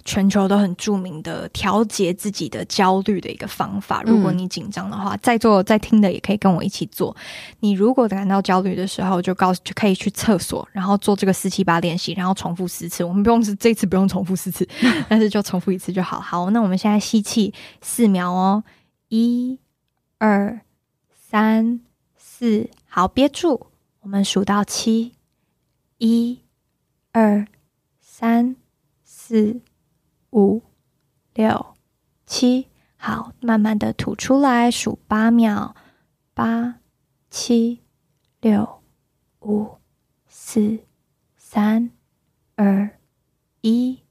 全球都很著名的调节自己的焦虑的一个方法。如果你紧张的话，在座在听的也可以跟我一起做。你如果感到焦虑的时候，就告诉就可以去厕所，然后做这个四七八练习，然后重复四次。我们不用是这次不用重复四次，*laughs* 但是就重复一次就好。好，那我们现在吸气四秒哦，一、二、三、四，好，憋住，我们数到七，一、二。三、四、五、六、七，好，慢慢的吐出来，数八秒，八、七、六、五、四、三、二、一。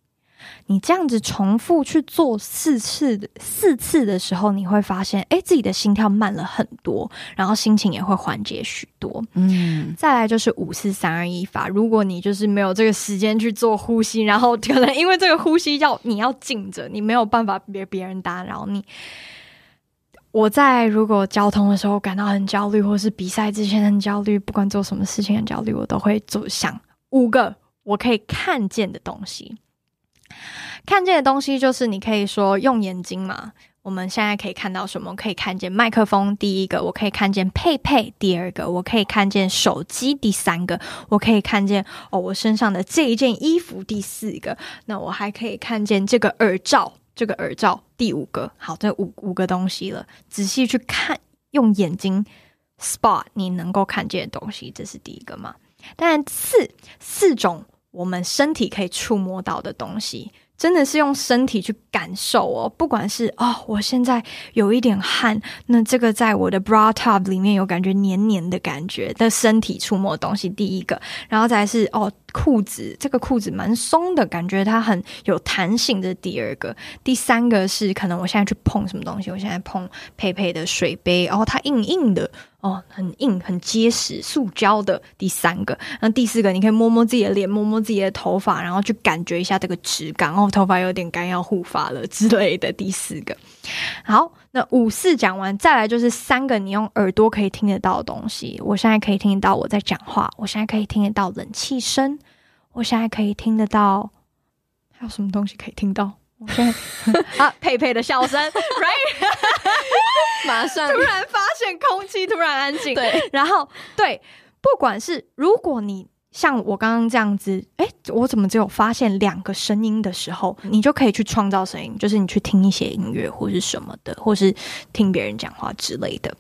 你这样子重复去做四次的四次的时候，你会发现，哎，自己的心跳慢了很多，然后心情也会缓解许多。嗯，再来就是五四三二一法。如果你就是没有这个时间去做呼吸，然后可能因为这个呼吸要你要静着，你没有办法别别人打扰你。我在如果交通的时候感到很焦虑，或是比赛之前很焦虑，不管做什么事情很焦虑，我都会做想五个我可以看见的东西。看见的东西就是你可以说用眼睛嘛。我们现在可以看到什么？可以看见麦克风，第一个；我可以看见佩佩，第二个；我可以看见手机，第三个；我可以看见哦，我身上的这一件衣服，第四个。那我还可以看见这个耳罩，这个耳罩，第五个。好，这五五个东西了。仔细去看，用眼睛 spot 你能够看见的东西，这是第一个嘛？但四四种我们身体可以触摸到的东西。真的是用身体去感受哦，不管是哦，我现在有一点汗，那这个在我的 bra top 里面有感觉黏黏的感觉的身体触摸东西，第一个，然后再是哦，裤子，这个裤子蛮松的，感觉它很有弹性。这是第二个，第三个是可能我现在去碰什么东西，我现在碰佩佩的水杯，然后它硬硬的。哦，很硬，很结实，塑胶的。第三个，那第四个，你可以摸摸自己的脸，摸摸自己的头发，然后去感觉一下这个质感。哦，头发有点干，要护发了之类的。第四个，好，那五四讲完，再来就是三个你用耳朵可以听得到的东西。我现在可以听得到我在讲话，我现在可以听得到冷气声，我现在可以听得到，还有什么东西可以听到？我现在 *laughs* 啊，佩佩的笑声，right。*laughs* 马上突然发现空气突然安静，对，然后对，不管是如果你像我刚刚这样子，哎，我怎么只有发现两个声音的时候，你就可以去创造声音，就是你去听一些音乐或是什么的，或是听别人讲话之类的。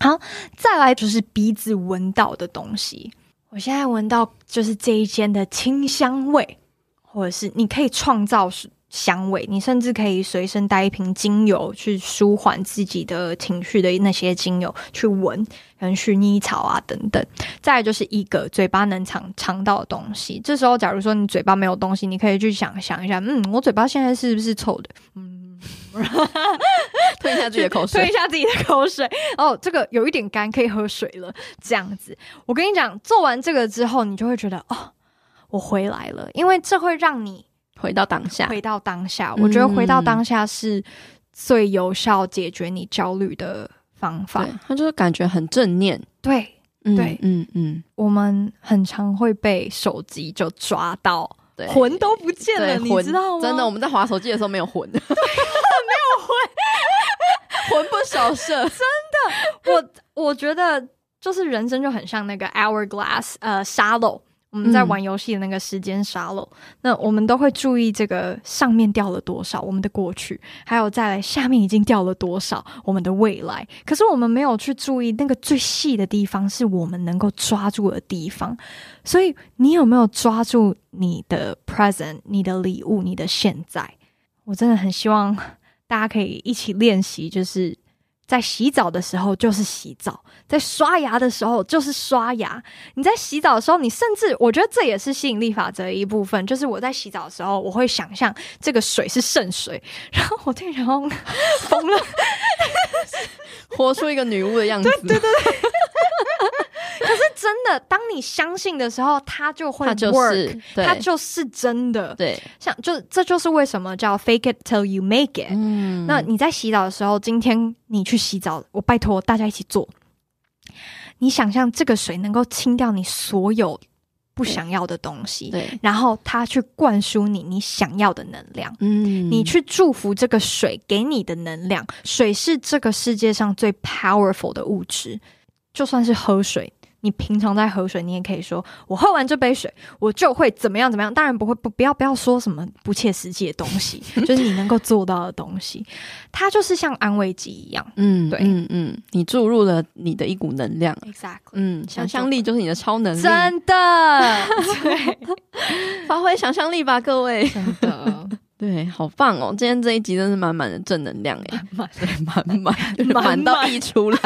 好，再来就是鼻子闻到的东西，我现在闻到就是这一间的清香味，或者是你可以创造香味，你甚至可以随身带一瓶精油去舒缓自己的情绪的那些精油去闻，可能薰衣草啊等等。再来就是一个嘴巴能尝尝到的东西，这时候假如说你嘴巴没有东西，你可以去想想一下，嗯，我嘴巴现在是不是臭的？嗯，*laughs* 吞一下自己的口水，*laughs* 吞一下自己的口水。哦，这个有一点干，可以喝水了。这样子，我跟你讲，做完这个之后，你就会觉得哦，我回来了，因为这会让你。回到当下，回到当下，我觉得回到当下是最有效解决你焦虑的方法。他就是感觉很正念，对，嗯、对，嗯嗯。我们很常会被手机就抓到，对，魂都不见了，你知道吗？真的，我们在划手机的时候没有魂，对，没有魂，魂不守舍。真的，我我觉得就是人生就很像那个 hourglass，呃，沙漏。我们在玩游戏的那个时间沙漏，嗯，那我们都会注意这个上面掉了多少，我们的过去，还有再来下面已经掉了多少，我们的未来。可是我们没有去注意那个最细的地方，是我们能够抓住的地方。所以，你有没有抓住你的 present，你的礼物，你的现在？我真的很希望大家可以一起练习，就是。在洗澡的时候就是洗澡，在刷牙的时候就是刷牙。你在洗澡的时候，你甚至我觉得这也是吸引力法则的一部分，就是我在洗澡的时候，我会想象这个水是圣水，*laughs* 然后我对然后疯了，*laughs* 活出一个女巫的样子。对对对对。真的，当你相信的时候，它就会 work，它就是，它就是真的。对，像就这就是为什么叫 fake it till you make it。嗯，那你在洗澡的时候，今天你去洗澡，我拜托大家一起做。你想象这个水能够清掉你所有不想要的东西，对，然后它去灌输你你想要的能量。嗯，你去祝福这个水给你的能量。水是这个世界上最 powerful 的物质，就算是喝水。你平常在喝水，你也可以说：“我喝完这杯水，我就会怎么样怎么样。”当然不会，不不要不要说什么不切实际的东西，*laughs* 就是你能够做到的东西。它就是像安慰剂一样，嗯，对，嗯嗯，你注入了你的一股能量，exactly，嗯，想象力就是你的超能力，真的，*laughs* 对，*laughs* 发挥想象力吧，各位，真的，对，好棒哦！今天这一集真是满满的正能量，哎，满满满满满到溢出来。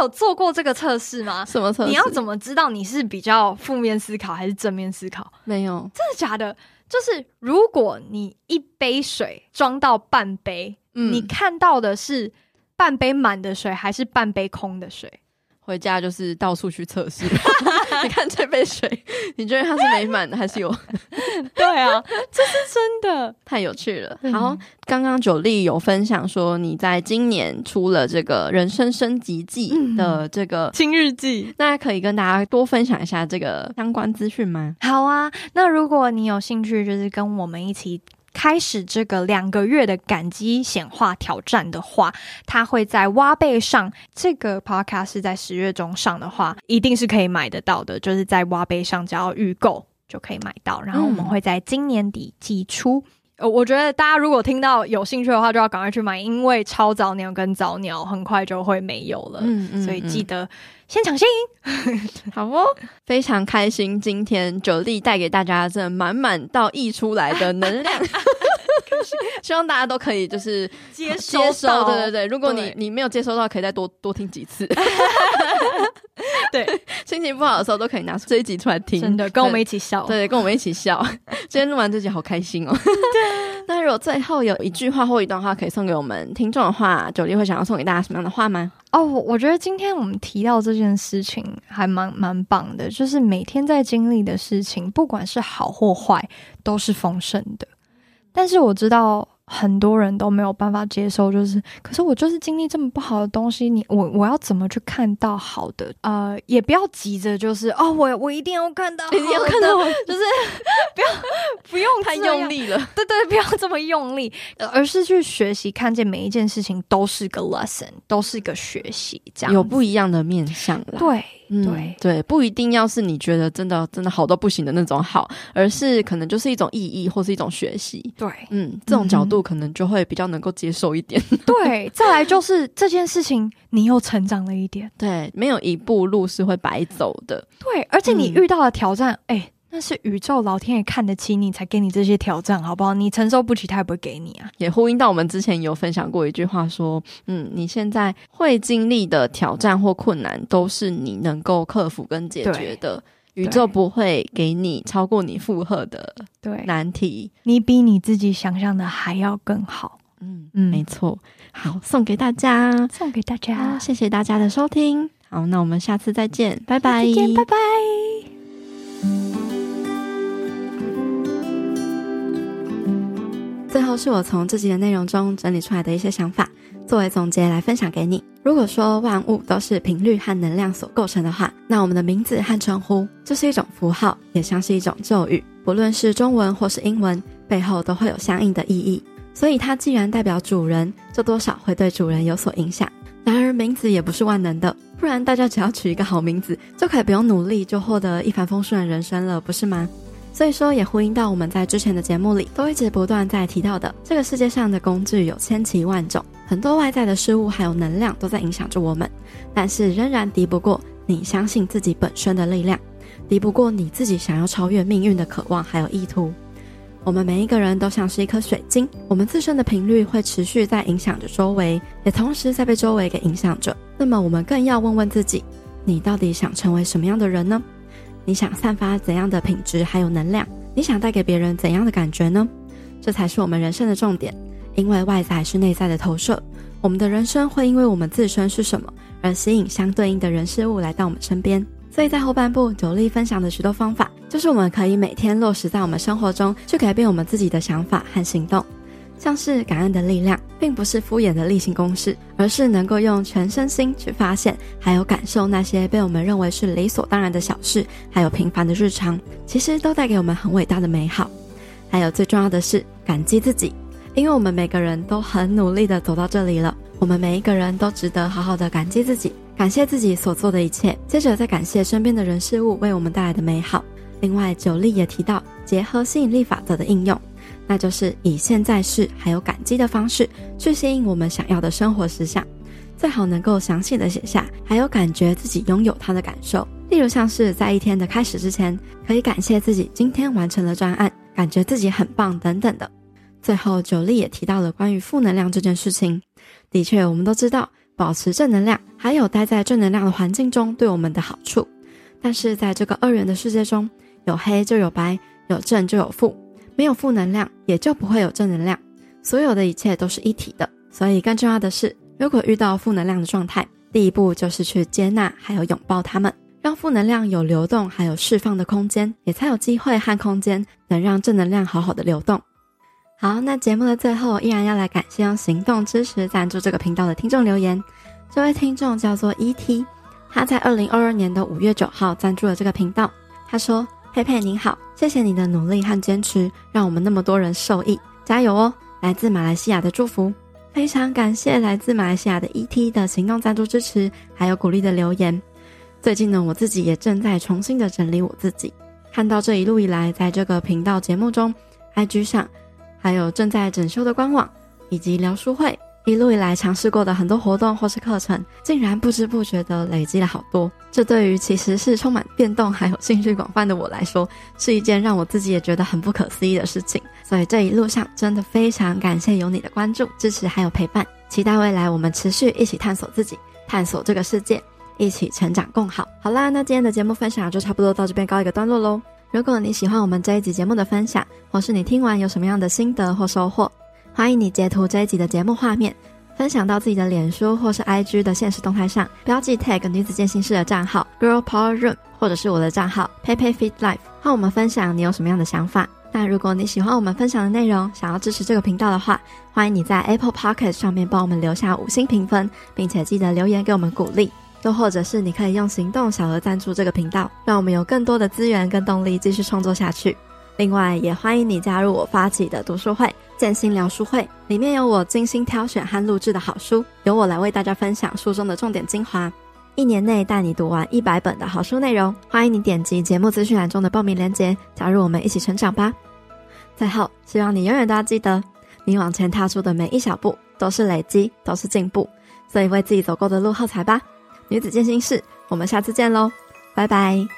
有做过这个测试吗？什么测试？你要怎么知道你是比较负面思考还是正面思考？没有，真的假的？就是如果你一杯水装到半杯，嗯，你看到的是半杯满的水还是半杯空的水？回家就是到处去测试，*laughs* 你看这杯水，*laughs* 你觉得它是没满的还是有？*laughs* 对啊，这是真的，太有趣了。好，刚刚 Jolie 有分享说，你在今年出了这个人生升级记的这个新日记，那可以跟大家多分享一下这个相关资讯吗？好啊，那如果你有兴趣，就是跟我们一起。开始这个两个月的感激显化挑战的话，它会在挖贝上。这个 podcast 是在十月中上的话，一定是可以买得到的。就是在挖贝上，只要预购就可以买到。然后我们会在今年底寄出。呃、嗯，我觉得大家如果听到有兴趣的话，就要赶快去买，因为超早鸟跟早鸟很快就会没有了。嗯嗯，所以记得先抢先赢。*laughs* 好哦，非常开心，今天 Jolie 带给大家这满满到溢出来的能量。*laughs* *laughs* 希望大家都可以就是接收接收，对对对。如果你你没有接收到，可以再多多听几次。*laughs* 对，心情不好的时候都可以拿出这一集出来听，真的跟我们一起笑。对，跟我们一起笑。*laughs* 今天录完这集好开心哦。对。那如果最后有一句话或一段话可以送给我们听众的话，Jolie 会想要送给大家什么样的话吗？哦，我觉得今天我们提到这件事情还蛮蛮棒的，就是每天在经历的事情，不管是好或坏，都是丰盛的。但是我知道。很多人都没有办法接受，就是，可是我就是经历这么不好的东西，你我我要怎么去看到好的？呃，也不要急着，就是哦，我我一定要看到一定要看到，*laughs* 就是 *laughs* 不要不用太用力了，对对，不要这么用力，而是去学习，看见每一件事情都是个 lesson，都是个学习，这样。有不一样的面向了，对。嗯、对。对，不一定要是你觉得真的真的好到不行的那种好，而是可能就是一种意义或是一种学习。对，嗯，这种角度可能就会比较能够接受一点。*laughs* 对，再来就是这件事情，你又成长了一点。对，没有一步路是会白走的。对，而且你遇到了挑战，哎、嗯。欸那是宇宙老天爷看得起你，才给你这些挑战，好不好？你承受不起，他也不会给你啊。也呼应到我们之前有分享过一句话，说，嗯，你现在会经历的挑战或困难，都是你能够克服跟解决的。宇宙不会给你超过你负荷的对。难题，你比你自己想象的还要更好。嗯。嗯，没错。好，送给大家，送给大家，谢谢大家的收听。好，那我们下次再见，拜拜，再见，拜拜。最后是我从这集的内容中整理出来的一些想法，作为总结来分享给你。如果说万物都是频率和能量所构成的话，那我们的名字和称呼就是一种符号，也像是一种咒语。不论是中文或是英文，背后都会有相应的意义。所以它既然代表主人，就多少会对主人有所影响。然而名字也不是万能的，不然大家只要取一个好名字，就可以不用努力就获得一帆风顺的人生了，不是吗？所以说，也呼应到我们在之前的节目里都一直不断在提到的，这个世界上的工具有千奇万种，很多外在的事物还有能量都在影响着我们，但是仍然敌不过你相信自己本身的力量，敌不过你自己想要超越命运的渴望还有意图。我们每一个人都像是一颗水晶，我们自身的频率会持续在影响着周围，也同时在被周围给影响着。那么，我们更要问问自己，你到底想成为什么样的人呢？你想散发怎样的品质还有能量？你想带给别人怎样的感觉呢？这才是我们人生的重点。因为外在是内在的投射，我们的人生会因为我们自身是什么而吸引相对应的人事物来到我们身边。所以在后半部，Jolie 分享的许多方法，就是我们可以每天落实在我们生活中，去改变我们自己的想法和行动。像是感恩的力量，并不是敷衍的例行公事，而是能够用全身心去发现，还有感受那些被我们认为是理所当然的小事，还有平凡的日常，其实都带给我们很伟大的美好。还有最重要的是感激自己，因为我们每个人都很努力的走到这里了，我们每一个人都值得好好的感激自己，感谢自己所做的一切，接着再感谢身边的人事物为我们带来的美好。另外九力也提到结合吸引力法则的应用。那就是以现在式还有感激的方式去吸引我们想要的生活实相，最好能够详细的写下，还有感觉自己拥有它的感受。例如像是在一天的开始之前，可以感谢自己今天完成了专案，感觉自己很棒等等的。最后九力也提到了关于负能量这件事情。的确，我们都知道保持正能量，还有待在正能量的环境中对我们的好处。但是在这个二元的世界中，有黑就有白，有正就有负。没有负能量，也就不会有正能量。所有的一切都是一体的，所以更重要的是，如果遇到负能量的状态，第一步就是去接纳，还有拥抱它们，让负能量有流动，还有释放的空间，也才有机会和空间能让正能量好好的流动。好，那节目的最后，依然要来感谢用行动支持赞助这个频道的听众留言。这位听众叫做 E.T，他在二零二二年的五月九号赞助了这个频道。他说。佩佩您好，谢谢你的努力和坚持，让我们那么多人受益，加油哦！来自马来西亚的祝福，非常感谢来自马来西亚的 ET 的行动赞助支持，还有鼓励的留言。最近呢，我自己也正在重新的整理我自己，看到这一路以来，在这个频道节目中，IG 上，还有正在整修的官网以及聊书会，一路以来尝试过的很多活动或是课程，竟然不知不觉的累积了好多。这对于其实是充满变动还有兴趣广泛的我来说，是一件让我自己也觉得很不可思议的事情。所以这一路上真的非常感谢有你的关注、支持还有陪伴。期待未来我们持续一起探索自己，探索这个世界，一起成长共好。好啦，那今天的节目分享就差不多到这边告一个段落喽。如果你喜欢我们这一集节目的分享，或是你听完有什么样的心得或收获，欢迎你截图这一集的节目画面，分享到自己的脸书或是 IG 的现实动态上，标记 tag 女子健心室的账号 Girl Power Room，或者是我的账号 Pepe Fit Life，和我们分享你有什么样的想法。那如果你喜欢我们分享的内容，想要支持这个频道的话，欢迎你在 Apple Pocket 上面帮我们留下五星评分，并且记得留言给我们鼓励。又或者是你可以用行动小额赞助这个频道，让我们有更多的资源跟动力继续创作下去。另外，也欢迎你加入我发起的读书会“健心聊书会”，里面有我精心挑选和录制的好书，由我来为大家分享书中的重点精华，一年内带你读完一百本的好书内容。欢迎你点击节目资讯栏中的报名链接，加入我们一起成长吧。最后，希望你永远都要记得，你往前踏出的每一小步都是累积，都是进步，所以为自己走过的路喝彩吧。女子健心室，我们下次见喽，拜拜。